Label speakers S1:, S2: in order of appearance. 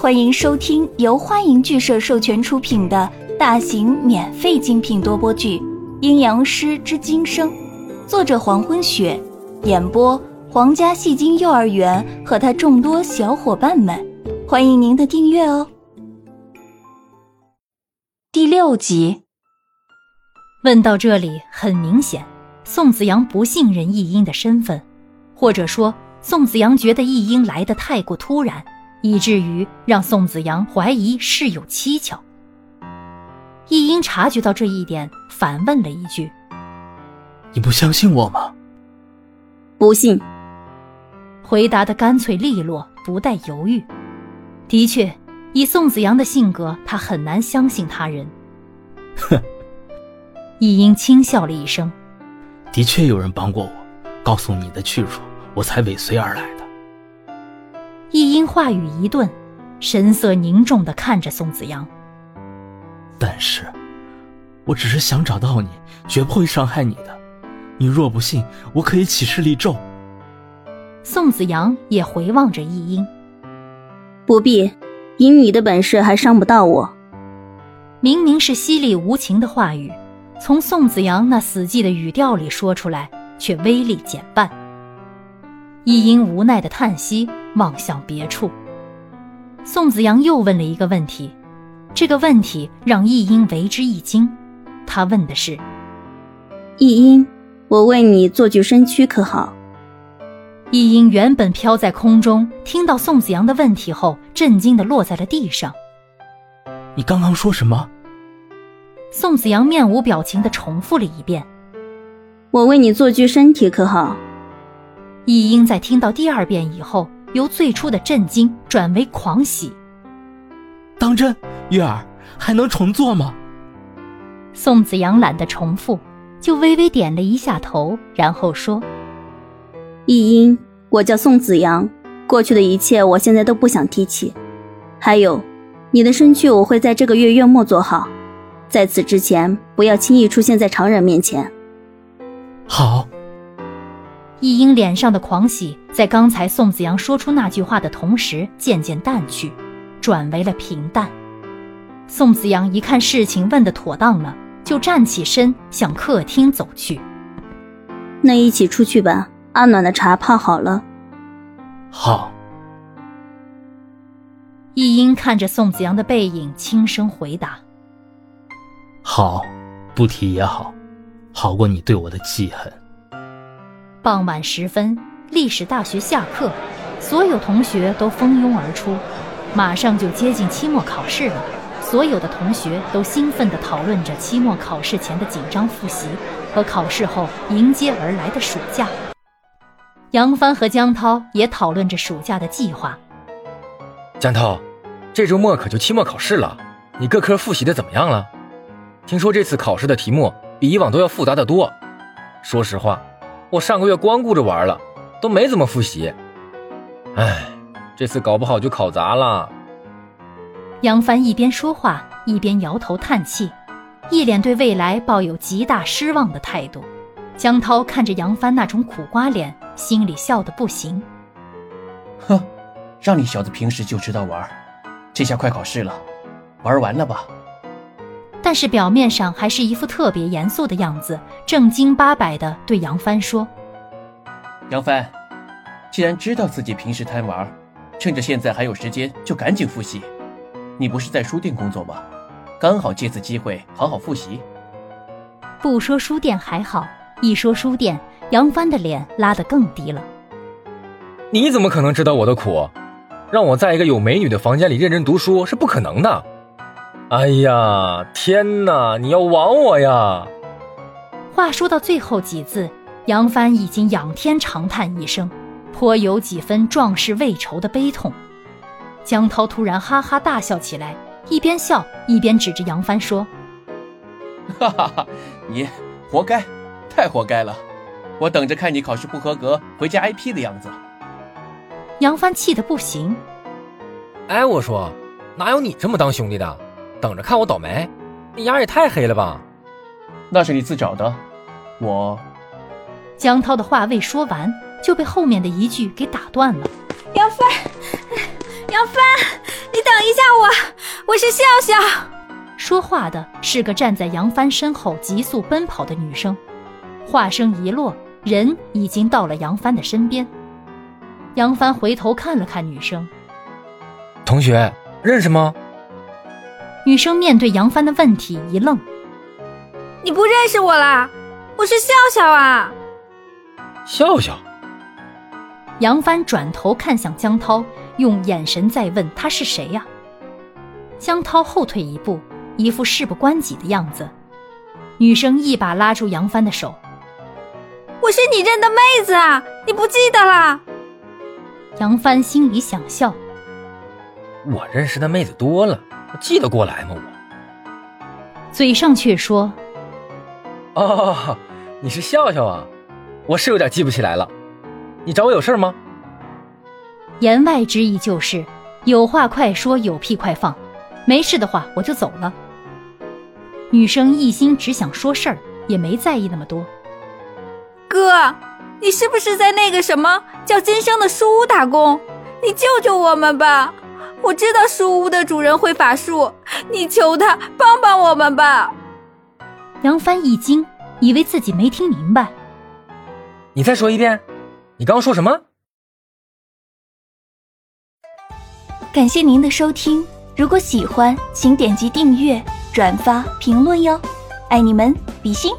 S1: 欢迎收听由欢迎剧社授权出品的大型免费精品多播剧《阴阳师之今生》，作者黄昏雪，演播皇家戏精幼儿园和他众多小伙伴们。欢迎您的订阅哦。第六集，
S2: 问到这里，很明显，宋子阳不信任易英的身份，或者说，宋子阳觉得易英来的太过突然。以至于让宋子阳怀疑事有蹊跷。易英察觉到这一点，反问了一句：“
S3: 你不相信我吗？”“
S4: 不信。”
S2: 回答的干脆利落，不带犹豫。的确，以宋子阳的性格，他很难相信他人。
S3: 哼。
S2: 易英轻笑了一声：“
S3: 的确有人帮过我，告诉你的去处，我才尾随而来的。”
S2: 一英话语一顿，神色凝重的看着宋子阳。
S3: 但是，我只是想找到你，绝不会伤害你的。你若不信，我可以起誓立咒。
S2: 宋子阳也回望着易英，
S4: 不必，以你的本事还伤不到我。
S2: 明明是犀利无情的话语，从宋子阳那死寂的语调里说出来，却威力减半。一英无奈的叹息。望向别处，宋子阳又问了一个问题，这个问题让易英为之一惊。他问的是：“
S4: 易英，我为你做具身躯可好？”
S2: 易英原本飘在空中，听到宋子阳的问题后，震惊的落在了地上。
S3: “你刚刚说什么？”
S2: 宋子阳面无表情的重复了一遍：“
S4: 我为你做具身体可好？”
S2: 易英在听到第二遍以后。由最初的震惊转为狂喜。
S3: 当真，月儿还能重做吗？
S2: 宋子阳懒得重复，就微微点了一下头，然后说：“
S4: 易英，我叫宋子阳，过去的一切我现在都不想提起。还有，你的身躯我会在这个月月末做好，在此之前不要轻易出现在常人面前。”
S3: 好。
S2: 易英脸上的狂喜，在刚才宋子阳说出那句话的同时渐渐淡去，转为了平淡。宋子阳一看事情问得妥当了，就站起身向客厅走去。
S4: 那一起出去吧，阿暖的茶泡好了。
S3: 好。
S2: 易英看着宋子阳的背影，轻声回答：“
S3: 好，不提也好，好过你对我的记恨。”
S2: 傍晚时分，历史大学下课，所有同学都蜂拥而出。马上就接近期末考试了，所有的同学都兴奋地讨论着期末考试前的紧张复习和考试后迎接而来的暑假。杨帆和江涛也讨论着暑假的计划。
S5: 江涛，这周末可就期末考试了，你各科复习的怎么样了？听说这次考试的题目比以往都要复杂的多。说实话。我上个月光顾着玩了，都没怎么复习。唉，这次搞不好就考砸了。
S2: 杨帆一边说话一边摇头叹气，一脸对未来抱有极大失望的态度。江涛看着杨帆那种苦瓜脸，心里笑得不行。
S6: 哼，让你小子平时就知道玩，这下快考试了，玩完了吧？
S2: 但是表面上还是一副特别严肃的样子，正经八百的对杨帆说：“
S6: 杨帆，既然知道自己平时贪玩，趁着现在还有时间，就赶紧复习。你不是在书店工作吗？刚好借此机会好好复习。”
S2: 不说书店还好，一说书店，杨帆的脸拉得更低了。
S5: 你怎么可能知道我的苦？让我在一个有美女的房间里认真读书是不可能的。哎呀，天哪！你要亡我呀！
S2: 话说到最后几字，杨帆已经仰天长叹一声，颇有几分壮士未酬的悲痛。江涛突然哈哈大笑起来，一边笑一边指着杨帆说：“
S6: 哈哈哈，你活该，太活该了！我等着看你考试不合格回家挨批的样子。”
S2: 杨帆气得不行。
S5: 哎，我说，哪有你这么当兄弟的？等着看我倒霉，你眼也太黑了吧！
S6: 那是你自找的，我。
S2: 江涛的话未说完，就被后面的一句给打断了。
S1: 杨帆，杨帆，
S7: 你等一下我，我是笑笑。
S2: 说话的是个站在杨帆身后急速奔跑的女生。话声一落，人已经到了杨帆的身边。杨帆回头看了看女生，
S5: 同学认识吗？
S2: 女生面对杨帆的问题一愣：“
S7: 你不认识我啦？我是笑笑啊。”
S5: 笑笑。
S2: 杨帆转头看向江涛，用眼神在问他是谁呀？江涛后退一步，一副事不关己的样子。女生一把拉住杨帆的手：“
S7: 我是你认的妹子啊，你不记得啦？”
S2: 杨帆心里想笑：“
S5: 我认识的妹子多了，我记得过来吗？”我
S2: 嘴上却说：“
S5: 哦，你是笑笑啊，我是有点记不起来了。你找我有事吗？”
S2: 言外之意就是有话快说，有屁快放。没事的话，我就走了。女生一心只想说事儿，也没在意那么多。
S7: 哥，你是不是在那个什么叫金生的书屋打工？你救救我们吧！我知道书屋的主人会法术，你求他帮帮我们吧。
S2: 杨帆一惊，以为自己没听明白。
S5: 你再说一遍，你刚刚说什么？
S1: 感谢您的收听。如果喜欢，请点击订阅、转发、评论哟，爱你们，比心。